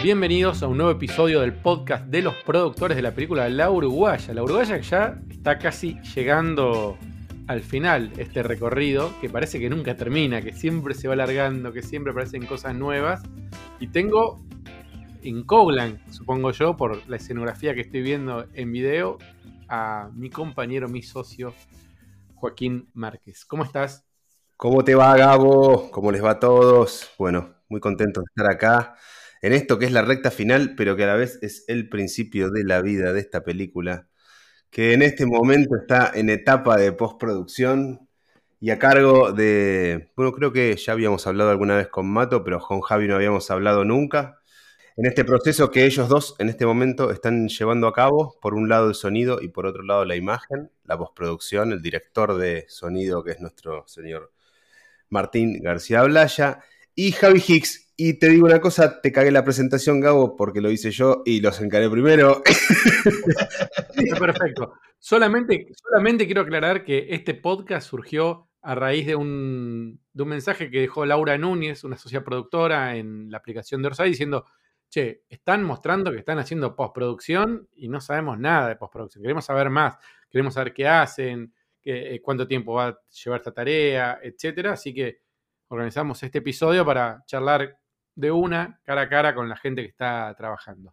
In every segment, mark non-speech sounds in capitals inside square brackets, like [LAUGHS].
Bienvenidos a un nuevo episodio del podcast de los productores de la película La Uruguaya. La Uruguaya ya está casi llegando al final este recorrido, que parece que nunca termina, que siempre se va alargando, que siempre aparecen cosas nuevas. Y tengo en Coglan, supongo yo, por la escenografía que estoy viendo en video, a mi compañero, mi socio, Joaquín Márquez. ¿Cómo estás? ¿Cómo te va, Gabo? ¿Cómo les va a todos? Bueno, muy contento de estar acá en esto que es la recta final, pero que a la vez es el principio de la vida de esta película, que en este momento está en etapa de postproducción y a cargo de, bueno, creo que ya habíamos hablado alguna vez con Mato, pero con Javi no habíamos hablado nunca. En este proceso que ellos dos en este momento están llevando a cabo, por un lado el sonido y por otro lado la imagen, la postproducción, el director de sonido que es nuestro señor Martín García Blaya y Javi Hicks, y te digo una cosa, te cagué la presentación, Gabo, porque lo hice yo y los encaré primero. perfecto. Solamente, solamente quiero aclarar que este podcast surgió a raíz de un, mensaje que dejó Laura Núñez, una socia productora en la aplicación de Orsay, diciendo, che, están mostrando que están haciendo postproducción y no sabemos nada de postproducción. Queremos saber más, queremos saber qué hacen, eh, cuánto tiempo va a llevar esta tarea, etcétera. Así que organizamos este episodio para charlar de una, cara a cara con la gente que está trabajando.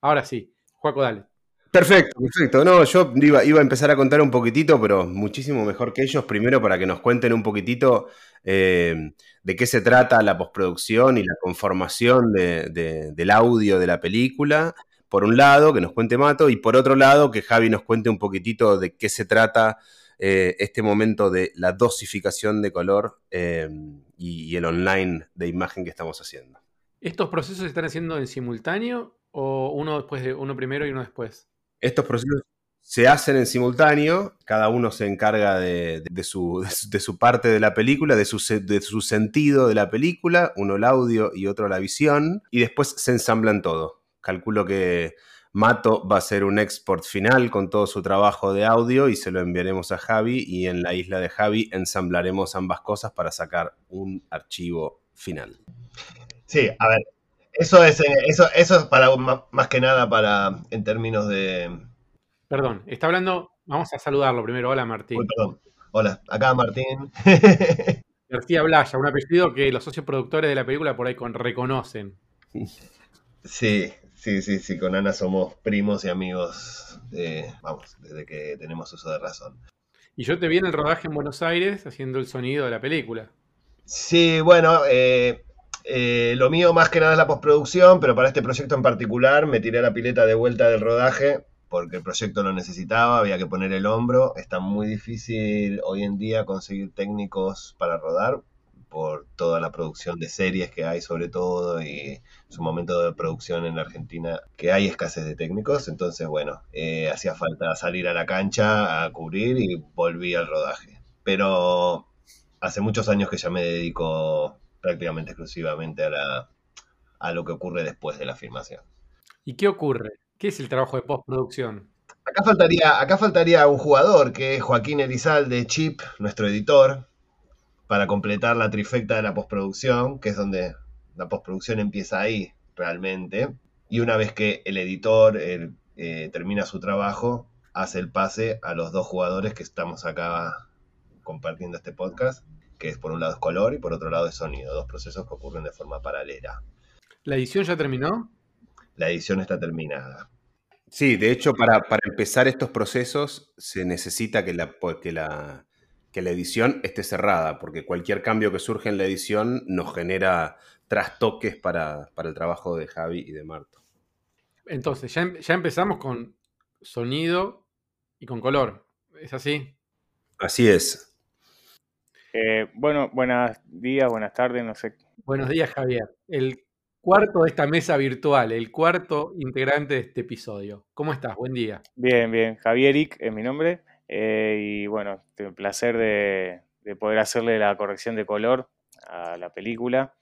Ahora sí, Juaco, dale. Perfecto, perfecto. No, yo iba, iba, a empezar a contar un poquitito, pero muchísimo mejor que ellos. Primero para que nos cuenten un poquitito eh, de qué se trata la postproducción y la conformación del audio de la película. Por un lado, que nos cuente Mato, y por otro lado, que Javi nos cuente un poquitito de qué se trata eh, este momento de la dosificación de color eh, y, el online de imagen que estamos haciendo. ¿Estos procesos se están haciendo en simultáneo o uno después de uno primero y uno después? Estos procesos se hacen en simultáneo, cada uno se encarga de, su, parte de la película, de su, sentido de la película, uno el audio y otro la visión, y después se ensamblan todo. Calculo que Mato va a hacer un export final con todo su trabajo de audio y se lo enviaremos a Javi y en la isla de Javi ensamblaremos ambas cosas para sacar un archivo final. Sí, a ver, eso es, eh, eso, eso es para más que nada para en términos de. Perdón, está hablando. Vamos a saludarlo primero. Hola Martín. perdón. Hola, acá Martín. [LAUGHS] García Blaya, un apellido que los socios productores de la película por ahí reconocen. Sí, Sí, sí, sí, con Ana somos primos y amigos, vamos, desde que tenemos uso de razón. Y yo te vi en el rodaje en Buenos Aires haciendo el sonido de la película. Sí, bueno, eh, eh, lo mío más que nada es la postproducción, pero para este proyecto en particular me tiré la pileta de vuelta del rodaje porque el proyecto lo necesitaba, había que poner el hombro. Está muy difícil hoy en día conseguir técnicos para rodar por toda la producción de series que hay sobre todo y su momento de producción en Argentina que hay escasez de técnicos, entonces bueno, eh, hacía falta salir a la cancha a cubrir y volví al rodaje. Pero hace muchos años que ya me dedico prácticamente exclusivamente a, la, a lo que ocurre después de la filmación. ¿Y qué ocurre? ¿Qué es el trabajo de postproducción? Acá faltaría, acá faltaría un jugador, que es Joaquín Elizalde, Chip, nuestro editor, para completar la trifecta de la postproducción, que es donde la postproducción empieza ahí realmente. Y una vez que el editor eh, termina su trabajo, hace el pase a los dos jugadores que estamos acá compartiendo este podcast, que es por un lado es color y por otro lado es sonido, dos procesos que ocurren de forma paralela. ¿La edición ya terminó? La edición está terminada. Sí, de hecho, para, para empezar estos procesos se necesita que la, que la, que la edición esté cerrada, porque cualquier cambio que surge en la edición nos genera trastoques para, el trabajo de Javi y de Marto. Entonces, ya, ya, empezamos con sonido y con color. ¿Es así? Así es. Eh, bueno, buenos días, buenas tardes, no sé. Buenos días, Javier. El cuarto de esta mesa virtual, el cuarto integrante de este episodio. ¿Cómo estás? Buen día. Bien, bien. Javier Ick es mi nombre. Eh, y bueno, el placer de, poder hacerle la corrección de color a la película,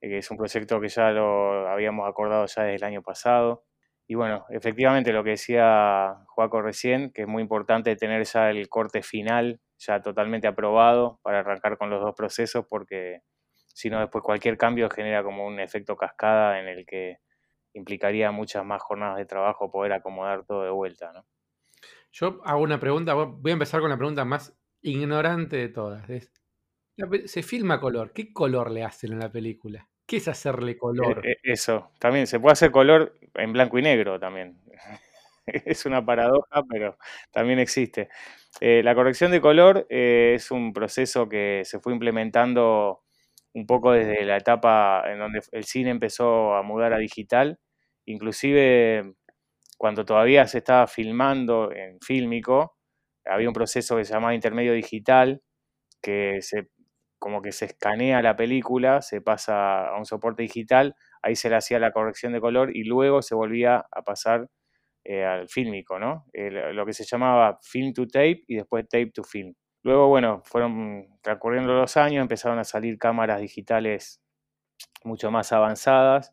eh, que es un proyecto que ya lo habíamos acordado ya desde el año pasado. Y bueno, efectivamente lo que decía Joaco recién, que es muy importante tener ya el corte final ya totalmente aprobado para arrancar con los dos procesos, porque si no después cualquier cambio genera como un efecto cascada en el que implicaría muchas más jornadas de trabajo poder acomodar todo de vuelta, ¿no? Yo hago una pregunta, voy a empezar con la pregunta más ignorante de todas. se filma color, ¿qué color le hacen en la película? ¿Qué es hacerle color? e- Eso, también se puede hacer color en blanco y negro también. [LAUGHS] Es una paradoja, pero también existe. Eh, la corrección de color eh, es un proceso que se fue implementando un poco desde la etapa en donde el cine empezó a mudar a digital, inclusive cuando todavía se estaba filmando en fílmico, había un proceso que se llamaba intermedio digital, que se, como que se escanea la película, se pasa a un soporte digital, ahí se le hacía la corrección de color y luego se volvía a pasar eh, al fílmico, ¿no? Eh, lo- que se llamaba film to tape y después tape to film. Luego, bueno, fueron transcurriendo los años, empezaron a salir cámaras digitales mucho más avanzadas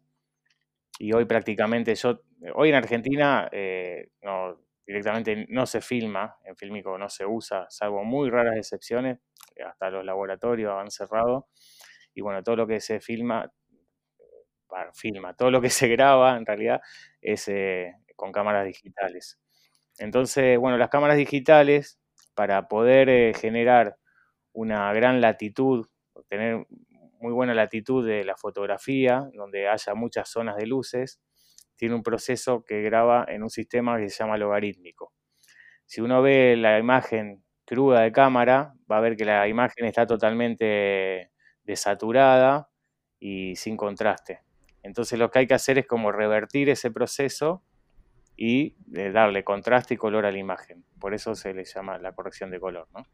y hoy prácticamente yo, hoy en Argentina eh, no, directamente no se filma, en fílmico no se usa, salvo muy raras excepciones, eh, hasta los laboratorios han cerrado y bueno, todo lo que se filma, bueno, filma, todo lo que se graba en realidad es eh, con cámaras digitales. Entonces, bueno, las cámaras digitales, para poder eh, generar una gran latitud, tener muy buena latitud de la fotografía, donde haya muchas zonas de luces, tiene un proceso que graba en un sistema que se llama logarítmico. Si uno ve la imagen cruda de cámara, va a ver que la imagen está totalmente desaturada y sin contraste. Entonces lo que hay que hacer es como revertir ese proceso y eh, darle contraste y color a la imagen. Por eso se le llama la corrección de color, ¿no?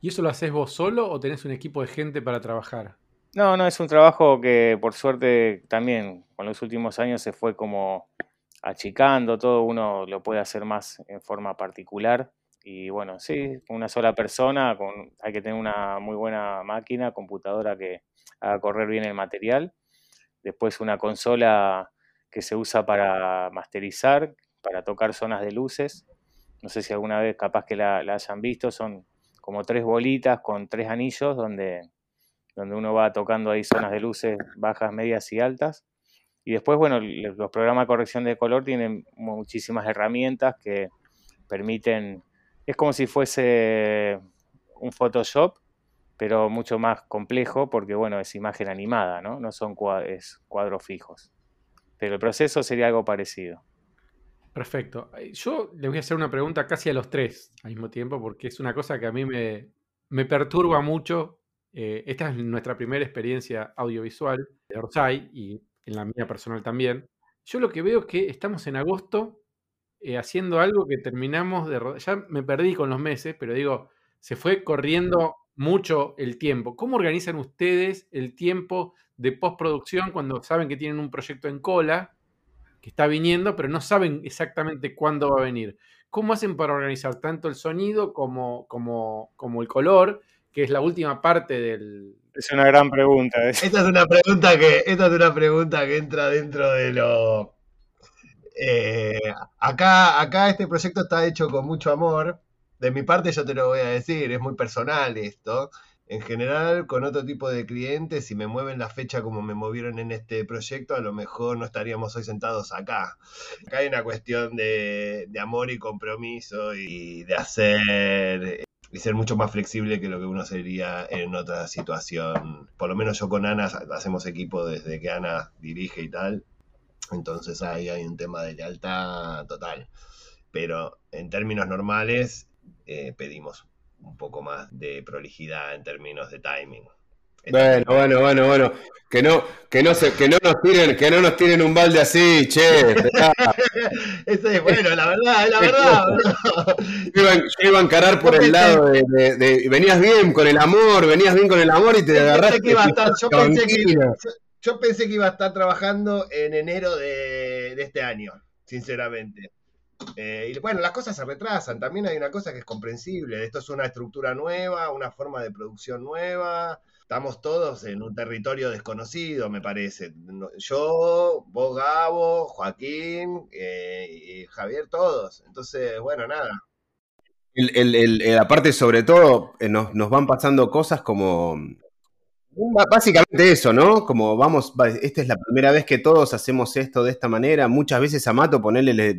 ¿Y eso lo haces vos solo o tenés un equipo de gente para trabajar? No, no, es un trabajo que por suerte también con los últimos años se fue como achicando, todo uno lo puede hacer más en forma particular. Y bueno, sí, una sola persona, con, hay que tener una muy buena máquina, computadora que haga correr bien el material. Después una consola que se usa para masterizar, para tocar zonas de luces. No sé si alguna vez capaz que la, hayan visto, son como tres bolitas con tres anillos donde donde uno va tocando ahí zonas de luces bajas, medias y altas. Y después, bueno, los programas de corrección de color tienen muchísimas herramientas que permiten, es como si fuese un Photoshop, pero mucho más complejo porque, bueno, es imagen animada, ¿no? No son cuadros fijos. Pero el proceso sería algo parecido. Perfecto. Yo les voy a hacer una pregunta casi a los tres al mismo tiempo, porque es una cosa que a mí me, perturba mucho. Eh, esta es nuestra primera experiencia audiovisual de Orsay y en la mía personal también. Yo lo que veo es que estamos en agosto eh, haciendo algo que terminamos de. Ya me perdí con los meses, pero digo, se fue corriendo mucho el tiempo. ¿Cómo organizan ustedes el tiempo de postproducción cuando saben que tienen un proyecto en cola? Que está viniendo, pero no saben exactamente cuándo va a venir. ¿Cómo hacen para organizar tanto el sonido como, como, como el color, que es la última parte del... Es una gran pregunta. ¿eh? Esta es una pregunta que, esta es una pregunta que entra dentro de lo. eh, acá, acá este proyecto está hecho con mucho amor. De mi parte, yo te lo voy a decir, es muy personal esto. En general, con otro tipo de clientes, si me mueven la fecha como me movieron en este proyecto, a lo mejor no estaríamos hoy sentados acá. Acá hay una cuestión de, amor y compromiso y de hacer y ser mucho más flexible que lo que uno sería en otra situación. Por lo menos yo con Ana hacemos equipo desde que Ana dirige y tal. Entonces ahí hay un tema de lealtad total. Pero en términos normales eh, pedimos un poco más de prolijidad en términos de timing. Bueno, bueno, bueno, bueno. Que no, que no se, que no nos tiren, que no nos tiren un balde así, che. Eso [LAUGHS] es bueno, la verdad, la verdad. Yo iba, yo iba a encarar por el lado de, de- de- Venías bien con el amor, venías bien con el amor y te agarraste. que iba a estar, yo pensé que, tranquila. yo, yo pensé que iba a estar trabajando en enero de, de este año, sinceramente. Eh, y bueno, las cosas se retrasan. También hay una cosa que es comprensible. Esto es una estructura nueva, una forma de producción nueva. Estamos todos en un territorio desconocido, me parece. Yo, vos, Gabo, Joaquín eh, y Javier, todos. Entonces, bueno, nada. El, el- el- aparte, sobre todo, eh, nos, nos van pasando cosas como Básicamente eso, ¿no? Como vamos, esta es la primera vez que todos hacemos esto de esta manera. Muchas veces a Mato, ponerle,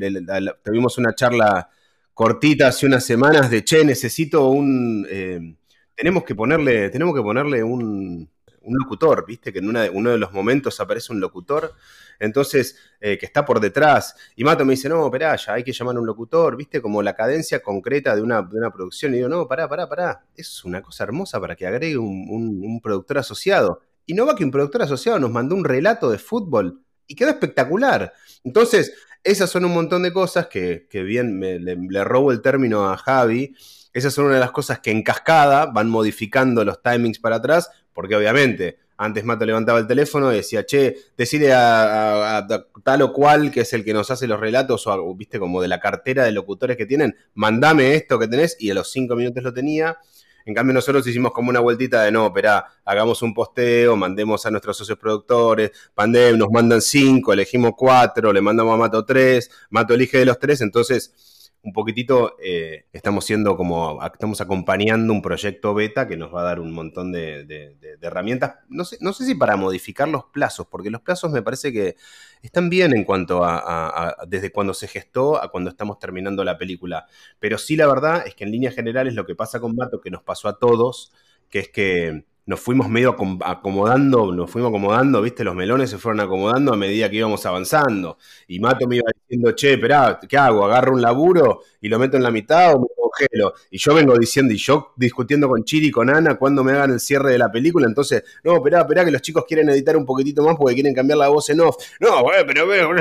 tuvimos una charla cortita hace unas semanas de, che, necesito un... Eh, tenemos que ponerle, tenemos que ponerle un, un locutor, ¿viste? Que en uno de los momentos aparece un locutor, entonces, eh, que está por detrás. Y Mato me dice, no, espera, ya hay que llamar a un locutor, ¿viste? Como la cadencia concreta de una, producción. Y digo, no, pará, pará, pará. Es una cosa hermosa para que agregue un, productor asociado. Y no va que un productor asociado nos mandó un relato de fútbol y quedó espectacular. Entonces, esas son un montón de cosas que, bien le, le robo el término a Javi. Esas son una de las cosas que en cascada van modificando los timings para atrás, porque obviamente antes Mato levantaba el teléfono y decía, che, decide a, tal o cual, que es el que nos hace los relatos, o viste, como de la cartera de locutores que tienen, mandame esto que tenés, y a los cinco minutos lo tenía. En cambio, nosotros hicimos como una vueltita de no, espera, hagamos un posteo, mandemos a nuestros socios productores, Pandem, nos mandan cinco, elegimos cuatro, le mandamos a Mato tres, Mato elige de los tres, entonces un poquitito eh, estamos siendo como, estamos acompañando un proyecto beta que nos va a dar un montón de, herramientas, no sé, no sé si para modificar los plazos, porque los plazos me parece que están bien en cuanto a, desde cuando se gestó a cuando estamos terminando la película, pero sí la verdad es que en líneas generales lo que pasa con Mato, que nos pasó a todos, que es que nos fuimos medio acomodando, nos fuimos acomodando, viste, los melones se fueron acomodando a medida que íbamos avanzando. Y Mato me iba diciendo, che, esperá, ¿qué hago? ¿Agarro un laburo y lo meto en la mitad o me congelo? Y yo vengo diciendo, y yo discutiendo con Chiri y con Ana cuando me hagan el cierre de la película, entonces, no, esperá, esperá, que los chicos quieren editar un poquitito más porque quieren cambiar la voz en off. No, pero, pero,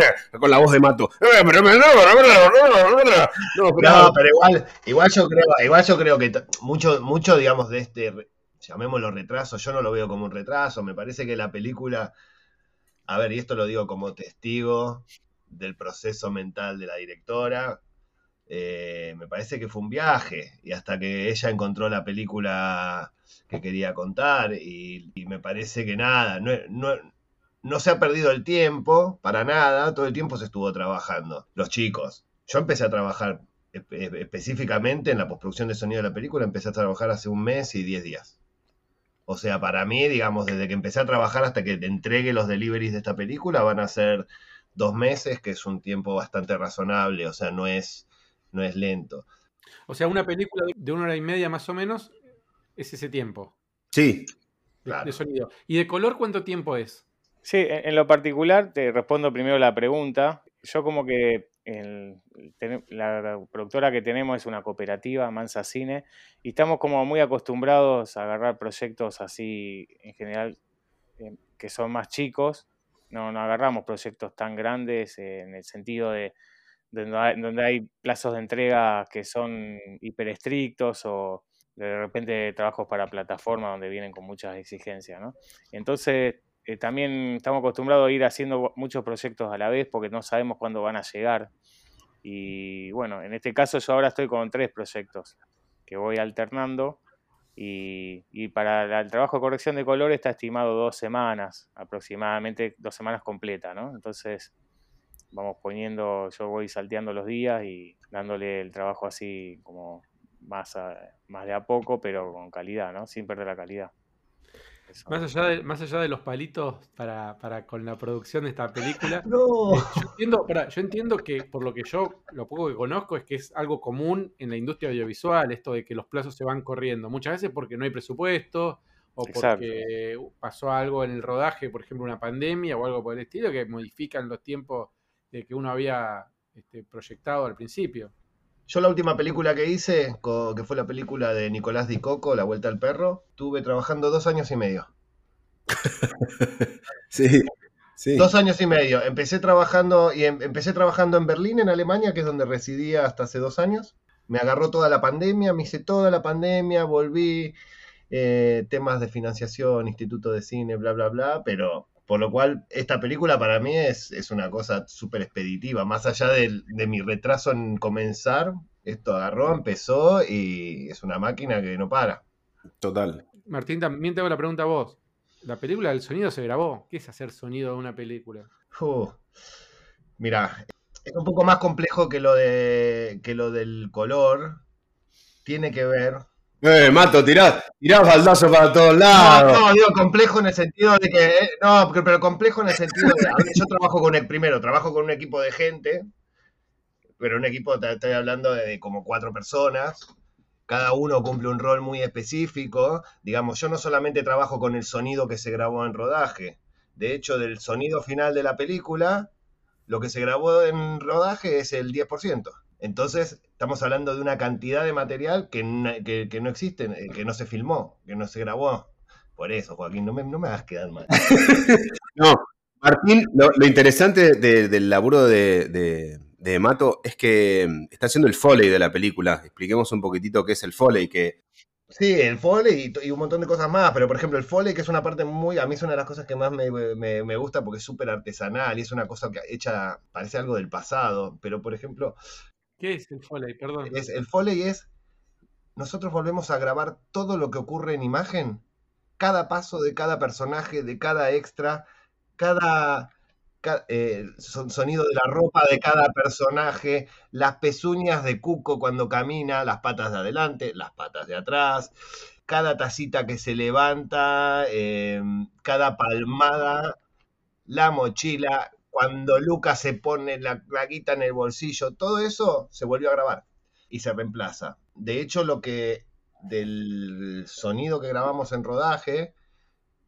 con la voz de Mato. pero, pero, no, pero igual, igual yo creo, igual yo creo que mucho, mucho, digamos, de este llamémoslo retraso, yo no lo veo como un retraso, me parece que la película, a ver, y esto lo digo como testigo del proceso mental de la directora, eh, me parece que fue un viaje y hasta que ella encontró la película que quería contar y, me parece que nada, no, se ha perdido el tiempo para nada, todo el tiempo se estuvo trabajando, los chicos. Yo empecé a trabajar específicamente en la postproducción de sonido de la película, empecé a trabajar hace un mes y diez días. O sea, para mí, digamos, desde que empecé a trabajar hasta que te entregue los deliveries de esta película, van a ser dos meses, que es un tiempo bastante razonable, o sea, no es, no es lento. O sea, una película de una hora y media más o menos es ese tiempo. Sí. De, sonido. ¿Y de color cuánto tiempo es? Sí, en, lo particular te respondo primero la pregunta. Yo como que la productora que tenemos es una cooperativa, Mansa Cine, y estamos como muy acostumbrados a agarrar proyectos así, en general, eh, que son más chicos. No, agarramos proyectos tan grandes en el sentido de, donde, hay, plazos de entrega que son hiper estrictos o de repente trabajos para plataformas donde vienen con muchas exigencias, ¿no? Entonces eh, también estamos acostumbrados a ir haciendo muchos proyectos a la vez porque no sabemos cuándo van a llegar. Y bueno, en este caso yo ahora estoy con tres proyectos que voy alternando y, para el trabajo de corrección de color está estimado dos semanas, aproximadamente dos semanas completas, ¿no? Entonces vamos poniendo, yo voy salteando los días y dándole el trabajo así como más, más de a poco, pero con calidad, ¿no? Sin perder la calidad. Más allá, de, más allá de los palitos para, para con la producción de esta película, [LAUGHS] no. Eh, yo, entiendo, yo entiendo que por lo que yo, lo poco que conozco, es que es algo común en la industria audiovisual, esto de que los plazos se van corriendo. Muchas veces porque no hay presupuesto o porque pasó algo en el rodaje, por ejemplo, una pandemia o algo por el estilo, que modifican los tiempos de que uno había este, proyectado al principio. Yo la última película que hice, que fue la película de Nicolás Di Coco, La Vuelta al Perro, estuve trabajando dos años y medio. [LAUGHS] sí, sí. Dos años y medio. Empecé trabajando, y em, empecé trabajando en Berlín, en Alemania, que es donde residía hasta hace dos años. Me agarró toda la pandemia, me hice toda la pandemia, volví, eh, temas de financiación, instituto de cine, bla, bla, bla, pero por lo cual, esta película para mí es, es una cosa súper expeditiva. Más allá de, mi retraso en comenzar, esto agarró, empezó y es una máquina que no para. Total. Martín, también tengo la pregunta a vos. La película del sonido se grabó. ¿Qué es hacer sonido de una película? Uh, mira, es un poco más complejo que lo, de, que lo del color. Tiene que ver, Eh, Mato, tirás, tirás baldazo para todos lados. No, digo complejo en el sentido de que. eh, no, pero, pero complejo en el sentido de. a ver, yo trabajo con el primero, trabajo con un equipo de gente, pero un equipo, te estoy hablando de como cuatro personas. Cada uno cumple un rol muy específico. Digamos, yo no solamente trabajo con el sonido que se grabó en rodaje. De hecho, del sonido final de la película, lo que se grabó en rodaje es el 10%. Entonces, estamos hablando de una cantidad de material que, na- que- que no existe, eh, que no se filmó, que no se grabó. Por eso, Joaquín, no me, no me hagas quedar mal. [LAUGHS] No, Martín, lo, lo interesante de- del laburo de, de- de Mato es que mm, está haciendo el foley de la película. Expliquemos un poquitito qué es el foley, que Sí, el foley y, y un montón de cosas más, pero por ejemplo el foley que es una parte muy, a mí es una de las cosas que más me, me- me gusta porque es súper artesanal y es una cosa que hecha, parece algo del pasado, pero por ejemplo, ¿Qué es el Foley? Perdón. es, el foley es, nosotros volvemos a grabar todo lo que ocurre en imagen, cada paso de cada personaje, de cada extra, cada, ca- eh, son- sonido de la ropa de cada personaje, las pezuñas de Cuco cuando camina, las patas de adelante, las patas de atrás, cada tacita que se levanta, eh, cada palmada, la mochila, cuando Lucas se pone la plaquita en el bolsillo, todo eso se volvió a grabar y se reemplaza. De hecho, lo que del sonido que grabamos en rodaje,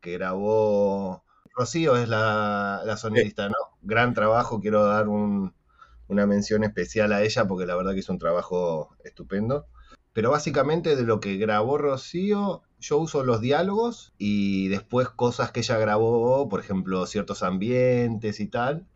que grabó Rocío, es la, la sonidista, ¿no? Gran trabajo, quiero dar un- una mención especial a ella porque la verdad que hizo un trabajo estupendo. Pero básicamente de lo que grabó Rocío, yo uso los diálogos y después cosas que ella grabó, por ejemplo, ciertos ambientes y tal.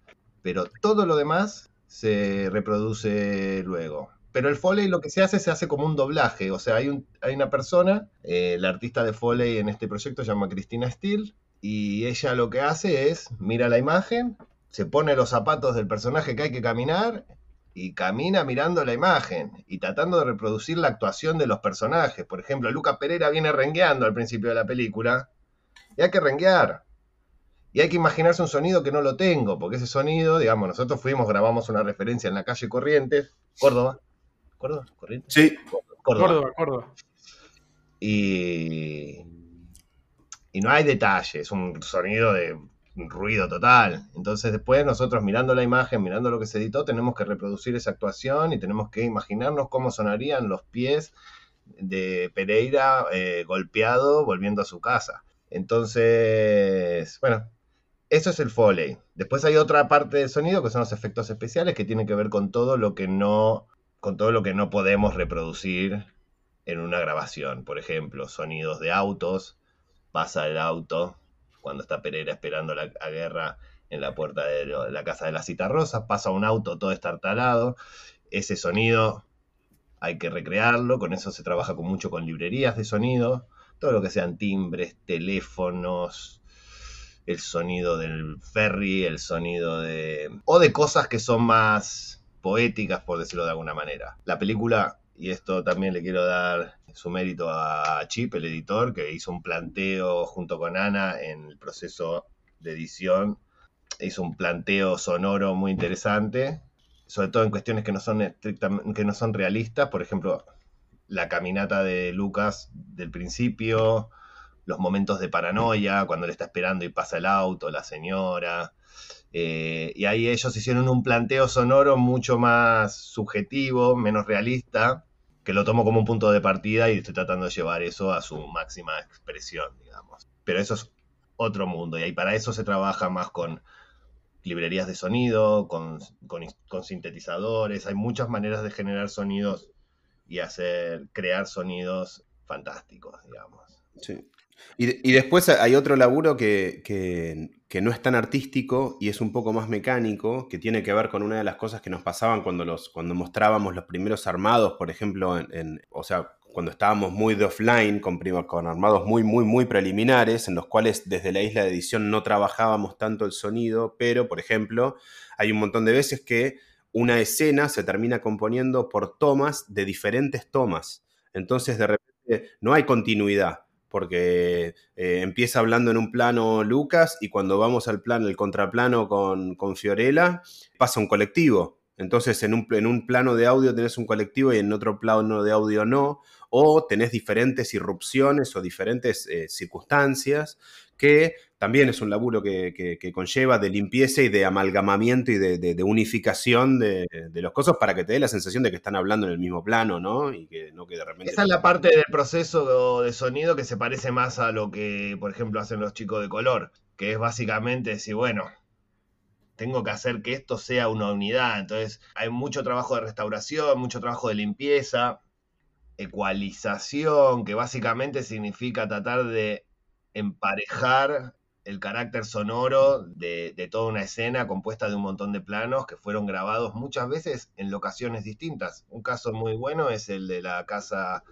Pero todo lo demás se reproduce luego. Pero el Foley lo que se hace, se hace como un doblaje. O sea, hay, un, hay una persona, eh, la artista de Foley en este proyecto se llama Cristina Steele, y ella lo que hace es, mira la imagen, se pone los zapatos del personaje que hay que caminar y camina mirando la imagen y tratando de reproducir la actuación de los personajes. Por ejemplo, Luca Pereira viene rengueando al principio de la película y hay que renguear. Y hay que imaginarse un sonido que no lo tengo, porque ese sonido, digamos, nosotros fuimos, grabamos una referencia en la calle Corrientes, Córdoba. ¿Córdoba? ¿Corrientes? sí, Córdoba. Córdoba, Córdoba. Y, y no hay detalle, es un sonido de ruido total. Entonces después nosotros mirando la imagen, mirando lo que se editó, tenemos que reproducir esa actuación y tenemos que imaginarnos cómo sonarían los pies de Pereira eh, golpeado volviendo a su casa. Entonces, bueno, eso es el Foley. Después hay otra parte del sonido que son los efectos especiales que tienen que ver con todo lo que no, con todo lo que no podemos reproducir en una grabación. Por ejemplo, sonidos de autos, pasa el auto cuando está Pereira esperando la, guerra en la puerta de la casa de la cita rosa, pasa un auto todo estartalado, ese sonido hay que recrearlo, con eso se trabaja con mucho con librerías de sonido, todo lo que sean timbres, teléfonos, el sonido del ferry, el sonido de... o de cosas que son más poéticas, por decirlo de alguna manera. La película, y esto también le quiero dar su mérito a Chip, el editor, que hizo un planteo junto con Ana en el proceso de edición, hizo un planteo sonoro muy interesante, sobre todo en cuestiones que no son estrictamente, que no son realistas, por ejemplo, la caminata de Lucas del principio, los momentos de paranoia, cuando le está esperando y pasa el auto, la señora. Eh, y ahí ellos hicieron un planteo sonoro mucho más subjetivo, menos realista, que lo tomo como un punto de partida y estoy tratando de llevar eso a su máxima expresión, digamos. Pero eso es otro mundo, y ahí para eso se trabaja más con librerías de sonido, con, con, con sintetizadores, hay muchas maneras de generar sonidos y hacer, crear sonidos fantásticos, digamos. sí. Y, después hay otro laburo que, no es tan artístico y es un poco más mecánico, que tiene que ver con una de las cosas que nos pasaban cuando, los, cuando mostrábamos los primeros armados, por ejemplo, en, o sea, cuando estábamos muy de offline, con, con armados muy, muy, muy preliminares, en los cuales desde la isla de edición no trabajábamos tanto el sonido, pero, por ejemplo, hay un montón de veces que una escena se termina componiendo por tomas de diferentes tomas. Entonces, de repente, no hay continuidad porque eh, empieza hablando en un plano Lucas y cuando vamos al plano, el contraplano con, con Fiorella, pasa un colectivo. Entonces en un, en un plano de audio tenés un colectivo y en otro plano de audio no. o tenés diferentes irrupciones o diferentes eh, circunstancias que también es un laburo que, conlleva de limpieza y de amalgamamiento y de, unificación de, los cosas para que te dé la sensación de que están hablando en el mismo plano, ¿no? Y que no que de repente... Esa es la parte del proceso de sonido que se parece más a lo que, por ejemplo, hacen los chicos de color, que es básicamente decir, bueno, tengo que hacer que esto sea una unidad. Entonces hay mucho trabajo de restauración, mucho trabajo de limpieza, ecualización, que básicamente significa tratar de emparejar el carácter sonoro de, toda una escena compuesta de un montón de planos que fueron grabados muchas veces en locaciones distintas. Un caso muy bueno es el de la casa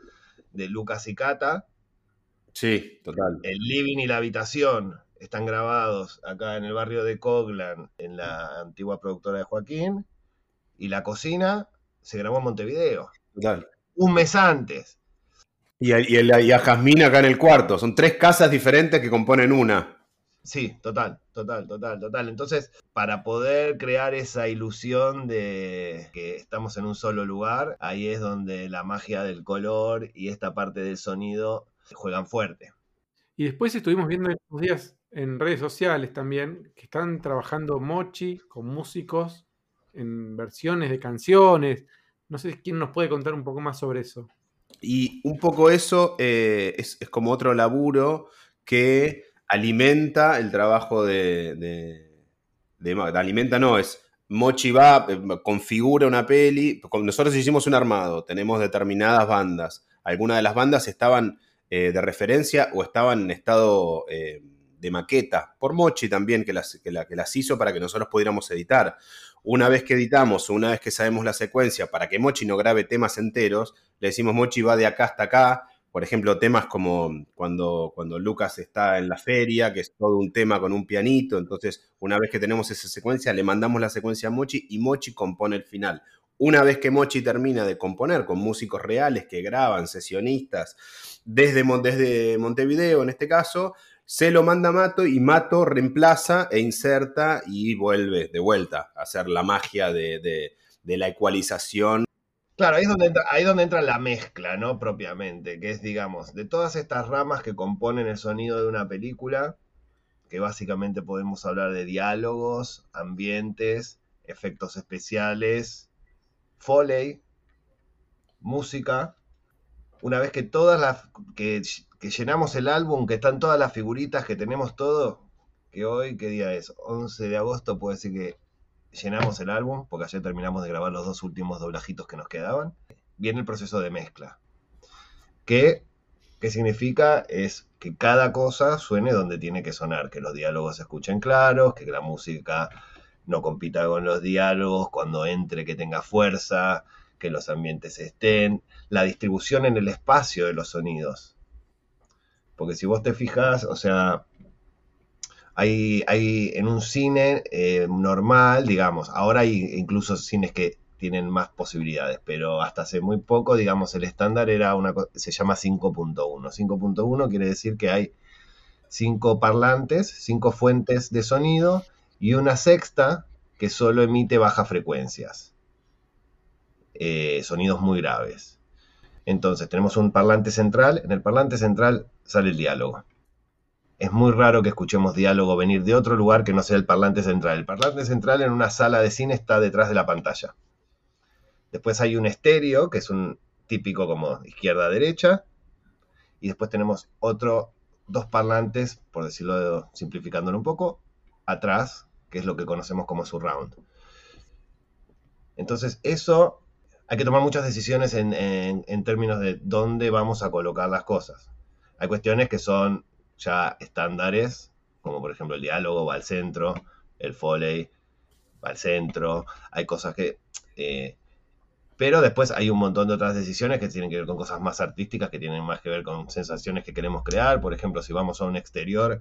de Lucas y Cata. Sí, total. El living y la habitación están grabados acá en el barrio de Coglan, en la antigua productora de Joaquín. Y la cocina se grabó en Montevideo. Total. Un mes antes. Y a, y, Jazmín acá en el cuarto. Son tres casas diferentes que componen una. Sí, total, total, total, total. Entonces, para poder crear esa ilusión de que estamos en un solo lugar, ahí es donde la magia del color y esta parte del sonido juegan fuerte. Y después estuvimos viendo estos días en redes sociales también que están trabajando Mochi con músicos en versiones de canciones. No sé quién nos puede contar un poco más sobre eso. Y un poco eso eh, es, como otro laburo que alimenta el trabajo de, alimenta no, es Mochi va, eh, configura una peli. Nosotros hicimos un armado, tenemos determinadas bandas. Algunas de las bandas estaban eh, de referencia o estaban en estado de maqueta, por Mochi también, que las, que, que las hizo para que nosotros pudiéramos editar. Una vez que editamos, una vez que sabemos la secuencia, para que Mochi no grabe temas enteros, le decimos Mochi va de acá hasta acá. Por ejemplo, temas como cuando, cuando Lucas está en la feria, que es todo un tema con un pianito. Entonces, una vez que tenemos esa secuencia, le mandamos la secuencia a Mochi y Mochi compone el final. Una vez que Mochi termina de componer con músicos reales que graban, sesionistas, desde, desde Montevideo en este caso, se lo manda Mato y Mato reemplaza e inserta y vuelve de vuelta a hacer la magia de, la ecualización. Claro, ahí es, donde entra, la mezcla, ¿no? Propiamente, que es, digamos, de todas estas ramas que componen el sonido de una película, que básicamente podemos hablar de diálogos, ambientes, efectos especiales, foley, música. Una vez que todas las que que llenamos el álbum, que están todas las figuritas, que tenemos todo, que hoy, ¿qué día es? 11 de agosto, puede decir que llenamos el álbum, porque ayer terminamos de grabar los dos últimos doblajitos que nos quedaban. Viene el proceso de mezcla. Que, ¿Qué significa? Es que cada cosa suene donde tiene que sonar, que los diálogos se escuchen claros, que la música no compita con los diálogos, cuando entre que tenga fuerza, que los ambientes estén, la distribución en el espacio de los sonidos. Porque si vos te fijas, o sea, hay, en un cine eh, normal, digamos, ahora hay incluso cines que tienen más posibilidades, pero hasta hace muy poco, digamos, el estándar era una se llama 5.1. 5.1 quiere decir que hay cinco parlantes, cinco fuentes de sonido y una sexta que solo emite bajas frecuencias, eh, sonidos muy graves. Entonces tenemos un parlante central, en el parlante central sale el diálogo. Es muy raro que escuchemos diálogo venir de otro lugar que no sea el parlante central. El parlante central en una sala de cine está detrás de la pantalla. Después hay un estéreo, que es un típico como izquierda-derecha. Y después tenemos otro, dos parlantes, por decirlo simplificándolo un poco, atrás, que es lo que conocemos como surround. Entonces eso hay que tomar muchas decisiones en, en, términos de dónde vamos a colocar las cosas. Hay cuestiones que son ya estándares, como por ejemplo el diálogo va al centro, el foley va al centro, hay cosas que... Eh, pero después hay un montón de otras decisiones que tienen que ver con cosas más artísticas, que tienen más que ver con sensaciones que queremos crear. Por ejemplo, si vamos a un exterior,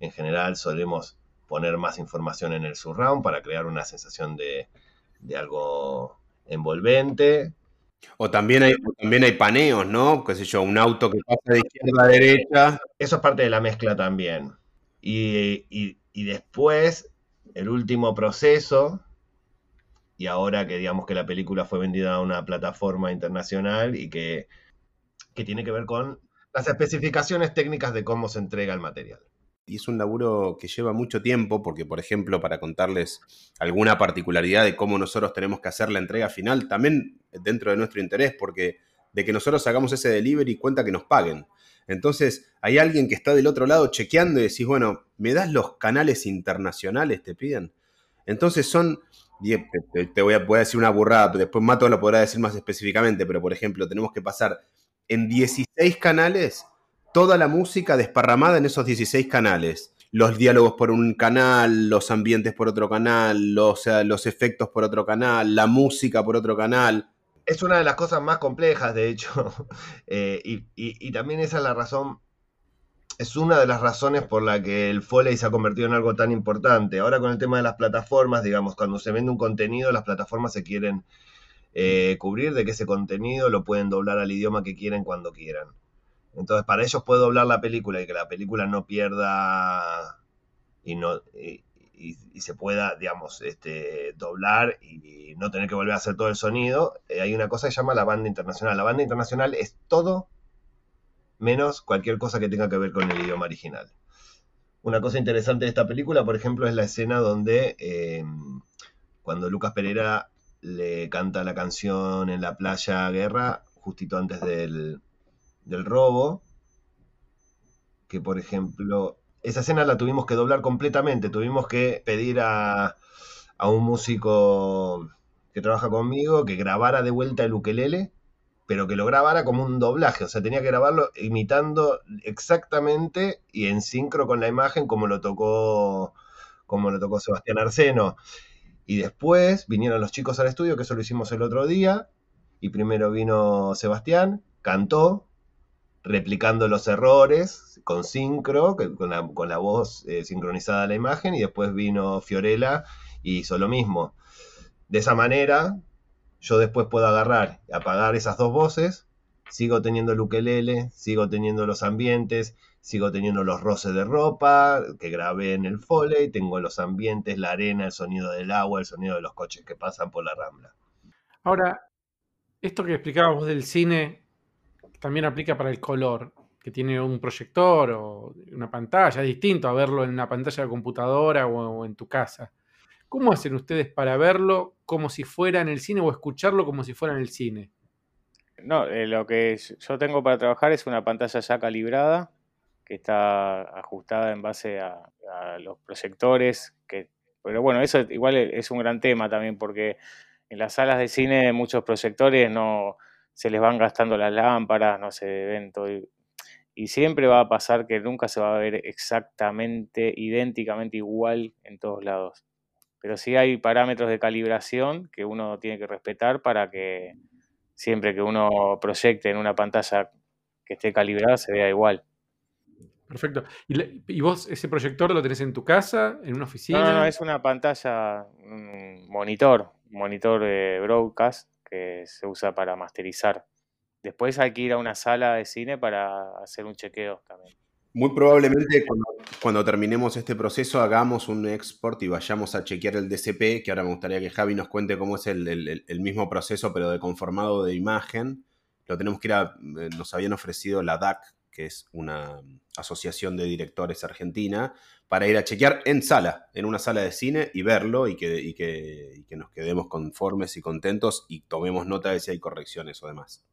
en general solemos poner más información en el surround para crear una sensación de, de algo envolvente. O también hay, también hay paneos, ¿no? Qué sé yo, un auto que pasa de izquierda a derecha. Eso es parte de la mezcla también. Y, después, el último proceso, y ahora que digamos que la película fue vendida a una plataforma internacional y que que tiene que ver con las especificaciones técnicas de cómo se entrega el material. Y es un laburo que lleva mucho tiempo, porque, por ejemplo, para contarles alguna particularidad de cómo nosotros tenemos que hacer la entrega final, también dentro de nuestro interés, porque de que nosotros hagamos ese delivery cuenta que nos paguen. Entonces, hay alguien que está del otro lado chequeando y decís, bueno, ¿me das los canales internacionales? Te piden. Entonces son, te, voy, a, voy, a, decir una burrada, después Mato lo podrá decir más específicamente, pero por ejemplo, tenemos que pasar en 16 canales toda la música desparramada en esos 16 canales. Los diálogos por un canal, los ambientes por otro canal, los, efectos por otro canal, la música por otro canal. Es una de las cosas más complejas, de hecho, [LAUGHS] eh, y, también esa es la razón, es una de las razones por la que el Foley se ha convertido en algo tan importante. Ahora con el tema de las plataformas, digamos, cuando se vende un contenido, las plataformas se quieren eh, cubrir de que ese contenido lo pueden doblar al idioma que quieren cuando quieran. Entonces, para ellos puede doblar la película y que la película no pierda y no y, se pueda, digamos, este, doblar y no tener que volver a hacer todo el sonido. Eh, hay una cosa que se llama la banda internacional. La banda internacional es todo menos cualquier cosa que tenga que ver con el idioma original. Una cosa interesante de esta película, por ejemplo, es la escena donde eh, cuando Lucas Pereira le canta la canción en la playa Guerra, justito antes del, del robo, que por ejemplo, esa escena la tuvimos que doblar completamente, tuvimos que pedir a, a un músico que trabaja conmigo que grabara de vuelta el ukelele, pero que lo grabara como un doblaje, o sea, tenía que grabarlo imitando exactamente y en sincro con la imagen como lo tocó como lo tocó Sebastián Arseno. Y después vinieron los chicos al estudio, que eso lo hicimos el otro día, y primero vino Sebastián, cantó, replicando los errores con sincro, con la, con la voz eh, sincronizada a la imagen, y después vino Fiorella y hizo lo mismo. De esa manera, yo después puedo agarrar apagar esas dos voces, sigo teniendo el ukelele, sigo teniendo los ambientes, sigo teniendo los roces de ropa que grabé en el Foley, tengo los ambientes, la arena, el sonido del agua, el sonido de los coches que pasan por la rambla. Ahora, esto que explicabas del cine también aplica para el color, que tiene un proyector o una pantalla, es distinto a verlo en una pantalla de computadora o, en tu casa. ¿Cómo hacen ustedes para verlo como si fuera en el cine o escucharlo como si fuera en el cine? No, eh, lo que yo tengo para trabajar es una pantalla ya calibrada, que está ajustada en base a, los proyectores, que, pero bueno, eso igual es un gran tema también, porque en las salas de cine muchos proyectores no, se les van gastando las lámparas, no se ven todo. Y, siempre va a pasar que nunca se va a ver exactamente, idénticamente igual en todos lados. Pero sí hay parámetros de calibración que uno tiene que respetar para que siempre que uno proyecte en una pantalla que esté calibrada se vea igual. Perfecto. ¿Y, vos ese proyector lo tenés en tu casa, en una oficina? No, no, es una pantalla, un monitor, un monitor de broadcast que se usa para masterizar. Después hay que ir a una sala de cine para hacer un chequeo también. Muy probablemente cuando, terminemos este proceso hagamos un export y vayamos a chequear el DCP, que ahora me gustaría que Javi nos cuente cómo es el, mismo proceso, pero de conformado de imagen. Lo tenemos que ir a, eh, nos habían ofrecido la DAC, que es una asociación de directores argentina, para ir a chequear en sala, en una sala de cine y verlo y que, que, nos quedemos conformes y contentos y tomemos nota de si hay correcciones o demás.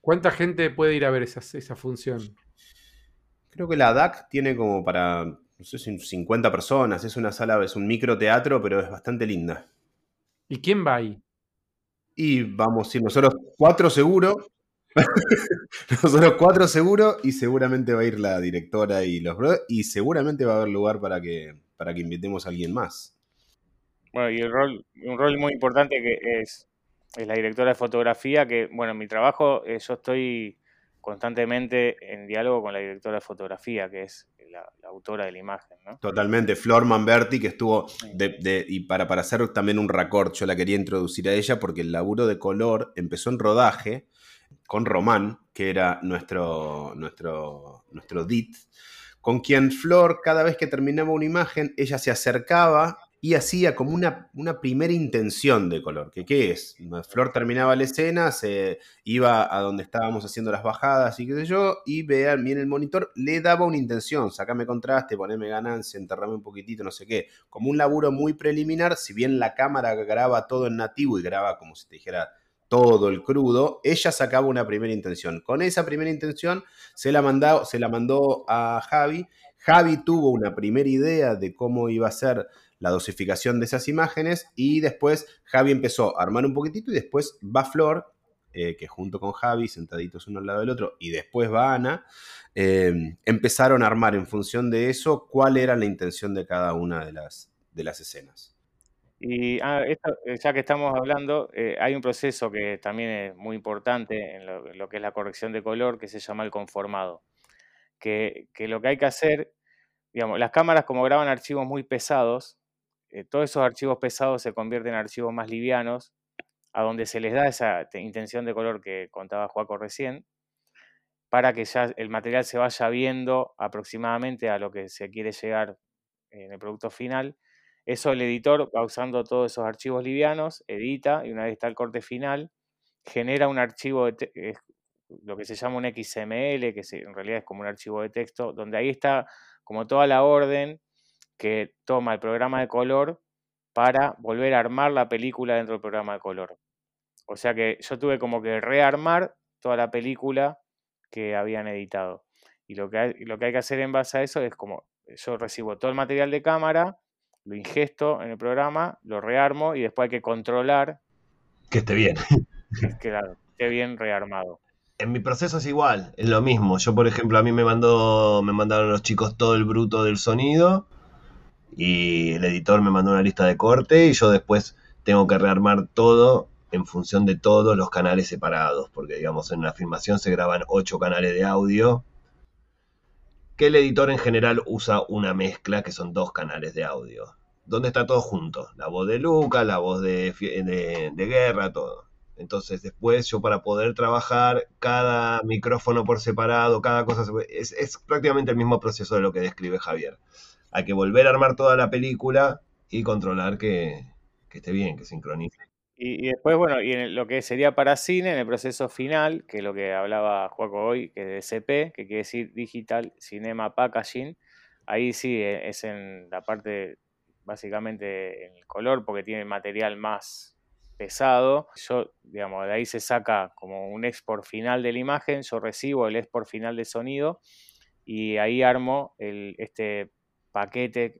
¿Cuánta gente puede ir a ver esa, esa función? Creo que la DAC tiene como para, no sé, 50 personas. Es una sala, es un microteatro, pero es bastante linda. ¿Y quién va ahí? Y vamos, ir nosotros cuatro seguro, [LAUGHS] Nosotros cuatro seguro y seguramente va a ir la directora y los brothers y seguramente va a haber lugar para que, para que invitemos a alguien más. Bueno, y el rol, un rol muy importante que es, es la directora de fotografía, que bueno, en mi trabajo eh, yo estoy constantemente en diálogo con la directora de fotografía, que es la, autora de la imagen. Totalmente, Flor Manberti, que estuvo, de, y para, para hacer también un record, yo la quería introducir a ella porque el laburo de color empezó en rodaje, con Román, que era nuestro, nuestro, nuestro DIT, con quien Flor, cada vez que terminaba una imagen, ella se acercaba y hacía como una, una, primera intención de color. Que, ¿Qué es? Flor terminaba la escena, se iba a donde estábamos haciendo las bajadas y qué sé yo, y vean bien el monitor, le daba una intención, sacame contraste, poneme ganancia, enterrame un poquitito, no sé qué. Como un laburo muy preliminar, si bien la cámara graba todo en nativo y graba como si te dijera todo el crudo, ella sacaba una primera intención. Con esa primera intención se la, mandó, se la mandó a Javi. Javi tuvo una primera idea de cómo iba a ser la dosificación de esas imágenes y después Javi empezó a armar un poquitito y después va Flor, eh, que junto con Javi, sentaditos uno al lado del otro, y después va Ana, eh, empezaron a armar en función de eso cuál era la intención de cada una de las, de las escenas. Y ah, eh, ya que estamos hablando, eh, hay un proceso que también es muy importante en lo, que es la corrección de color, que se llama el conformado. Que, lo que hay que hacer, digamos, las cámaras como graban archivos muy pesados, eh, todos esos archivos pesados se convierten en archivos más livianos, a donde se les da esa intención de color que contaba Juaco recién, para que ya el material se vaya viendo aproximadamente a lo que se quiere llegar en el producto final eso el editor va usando todos esos archivos livianos, edita y una vez está el corte final, genera un archivo, de lo que se llama un XML, que en realidad es como un archivo de texto, donde ahí está como toda la orden que toma el programa de color para volver a armar la película dentro del programa de color. O sea que yo tuve como que rearmar toda la película que habían editado. Y lo que lo que, hay que hacer en base a eso es como yo recibo todo el material de cámara, lo ingesto en el programa, lo rearmo y después hay que controlar que esté bien. [LAUGHS] Que, esté bien rearmado. En mi proceso es igual, es lo mismo. Yo, por ejemplo, a mí me mandó, me mandaron los chicos todo el bruto del sonido y el editor me mandó una lista de corte y yo después tengo que rearmar todo en función de todos los canales separados, porque digamos en la filmación se graban ocho canales de audio que el editor en general usa una mezcla que son dos canales de audio, donde está todo junto, la voz de Luca, la voz de, de, Guerra, todo. Entonces después yo para poder trabajar cada micrófono por separado, cada cosa, es, es prácticamente el mismo proceso de lo que describe Javier. Hay que volver a armar toda la película y controlar que, que esté bien, que sincronice. Y, después, bueno, y en lo que sería para cine, en el proceso final, que es lo que hablaba Juaco hoy, que es DCP, que quiere decir Digital Cinema Packaging, ahí sí e, es en la parte, básicamente en el color, porque tiene material más pesado. Yo, digamos, de ahí se saca como un export final de la imagen, yo recibo el export final de sonido y ahí armo el, este paquete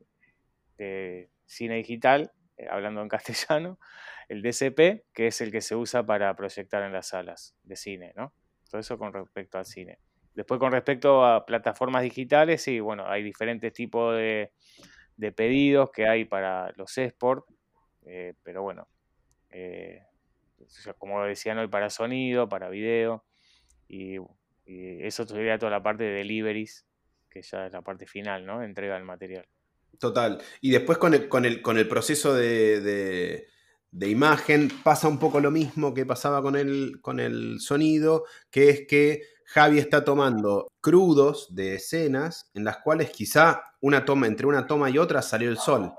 de cine digital, eh, hablando en [LAUGHS] castellano, el DCP, que es el que se usa para proyectar en las salas de cine, ¿no? Todo eso con respecto al cine. Después con respecto a plataformas digitales, sí, bueno, hay diferentes tipos de, pedidos que hay para los eSports, eh, pero bueno, eh, como decían hoy, para sonido, para video, y, eso sería toda la parte de deliveries, que ya es la parte final, ¿no? Entrega del material. Total. Y después con el, con el, con el proceso de de imagen, pasa un poco lo mismo que pasaba con el, con el sonido, que es que Javi está tomando crudos de escenas en las cuales quizá una toma, entre una toma y otra salió el sol.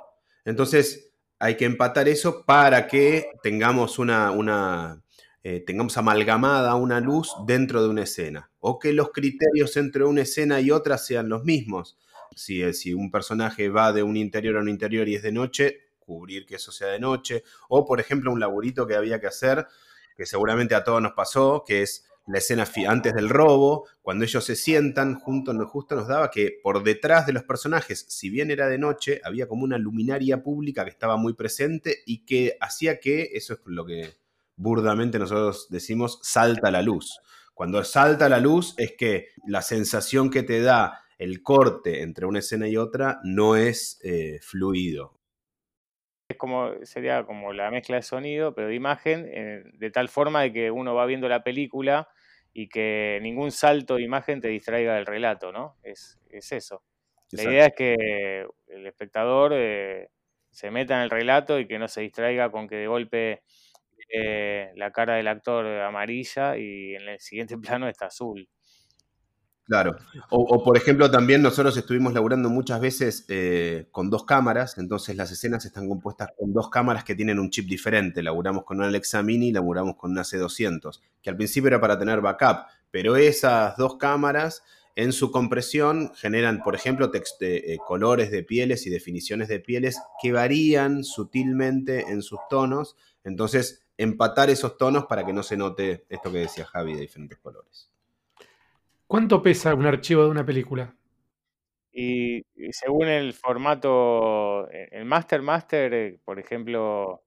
Entonces hay que empatar eso para que tengamos una, una eh, tengamos amalgamada una luz dentro de una escena. O que los criterios entre una escena y otra sean los mismos. Si, si un personaje va de un interior a un interior y es de noche, cubrir que eso sea de noche, o por ejemplo un laburito que había que hacer, que seguramente a todos nos pasó, que es la escena antes del robo, cuando ellos se sientan, junto, justo nos daba que por detrás de los personajes, si bien era de noche, había como una luminaria pública que estaba muy presente y que hacía que, eso es lo que burdamente nosotros decimos, salta la luz. Cuando salta la luz es que la sensación que te da el corte entre una escena y otra no es eh, fluido es como, sería como la mezcla de sonido, pero de imagen, eh, de tal forma de que uno va viendo la película y que ningún salto de imagen te distraiga del relato, ¿no? Es, eso. La idea es que el espectador eh, se meta en el relato y que no se distraiga con que de golpe eh, la cara del actor amarilla y en el siguiente [LAUGHS] plano está azul. Claro. O, por ejemplo, también nosotros estuvimos laburando muchas veces eh, con dos cámaras, entonces las escenas están compuestas con dos cámaras que tienen un chip diferente. Laburamos con una Alexa Mini y laburamos con una C200, que al principio era para tener backup, pero esas dos cámaras en su compresión generan, por ejemplo, eh, colores de pieles y definiciones de pieles que varían sutilmente en sus tonos. Entonces, empatar esos tonos para que no se note esto que decía Javi de diferentes colores. ¿Cuánto pesa un archivo de una película? Y, según el formato, eh, el Master Master, eh, por ejemplo,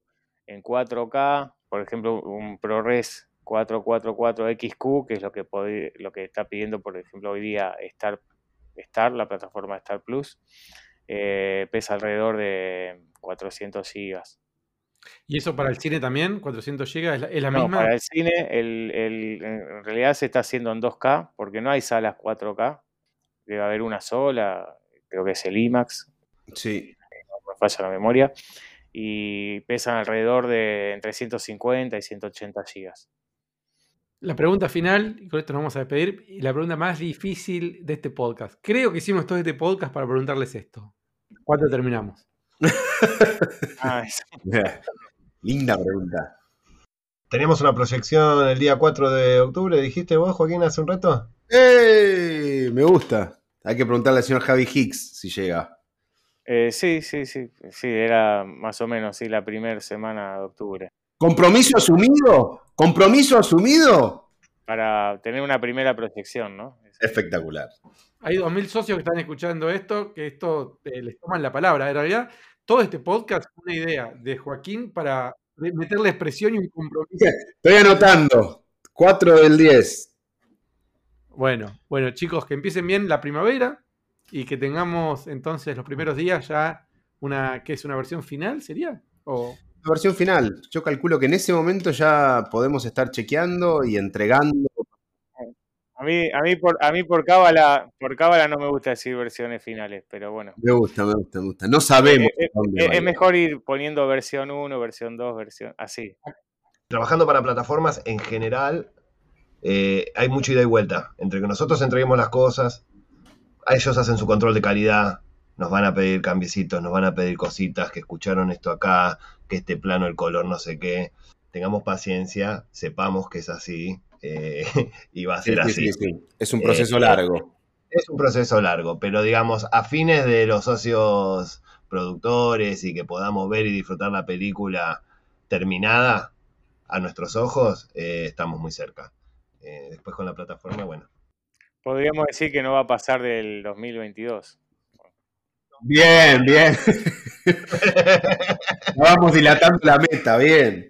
en 4K, por ejemplo, un ProRes 444XQ, que es lo que, lo que está pidiendo, por ejemplo, hoy día Star, Star la plataforma Star Plus, eh, pesa alrededor de 400 gigas. ¿Y eso para el cine también? ¿400 GB es la, no, Para el cine, en realidad se está haciendo en 2K, porque no hay salas 4K. Debe haber una sola, creo que es el IMAX. Sí. No me falla la memoria. Y pesan alrededor de entre 150 y 180 GB. La pregunta final, y con esto nos vamos a despedir, y la pregunta más difícil de este podcast. Creo que hicimos todo este podcast para preguntarles esto. ¿Cuánto terminamos? [LAUGHS] Linda pregunta. Tenemos una proyección el día 4 de octubre, dijiste vos, Joaquín, hace un rato. ¡Ey! Me gusta. Hay que preguntarle al señor Javi Hicks si llega. Eh, sí, sí, sí. Sí, era más o menos, sí, la primera semana de octubre. ¿Compromiso asumido? ¿Compromiso asumido? Para tener una primera proyección, ¿no? Espectacular. Hay 2.000 socios que están escuchando esto, que esto eh, les toman la palabra. En realidad, todo este podcast es una idea de Joaquín para meterle expresión y un compromiso. Estoy anotando. 4 del 10. Bueno, bueno, chicos, que empiecen bien la primavera y que tengamos entonces los primeros días ya una, ¿qué es? ¿Una versión final sería? ¿O? versión final. Yo calculo que en ese momento ya podemos estar chequeando y entregando a mí, a mí por, a mí por cábala, por cábala no me gusta decir versiones finales, pero bueno. Me gusta, me gusta, me gusta. No sabemos. Eh, eh, es, mejor ir poniendo versión 1, versión 2, versión así. Trabajando para plataformas en general, eh, hay mucha ida y vuelta. Entre que nosotros entreguemos las cosas, ellos hacen su control de calidad, nos van a pedir cambiecitos, nos van a pedir cositas, que escucharon esto acá, que este plano, el color, no sé qué. Tengamos paciencia, sepamos que es así, eh, [LAUGHS] y va a ser así. es un proceso eh, largo. Es un proceso largo, pero digamos, a fines de los socios productores y que podamos ver y disfrutar la película terminada a nuestros ojos, eh, estamos muy cerca. después con la plataforma, bueno. Podríamos decir que no va a pasar del 2022. Bien, bien. [LAUGHS] Vamos dilatando la meta, bien.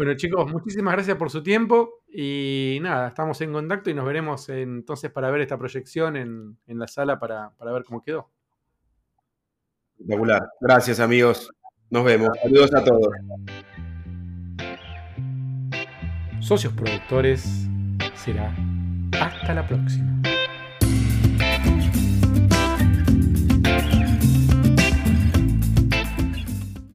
Bueno, chicos, muchísimas gracias por su tiempo y nada, estamos en contacto y nos veremos entonces para ver esta proyección en, la sala para, para, ver cómo quedó. Espectacular. Gracias, amigos. Nos vemos. Saludos a todos. Socios productores será hasta la próxima.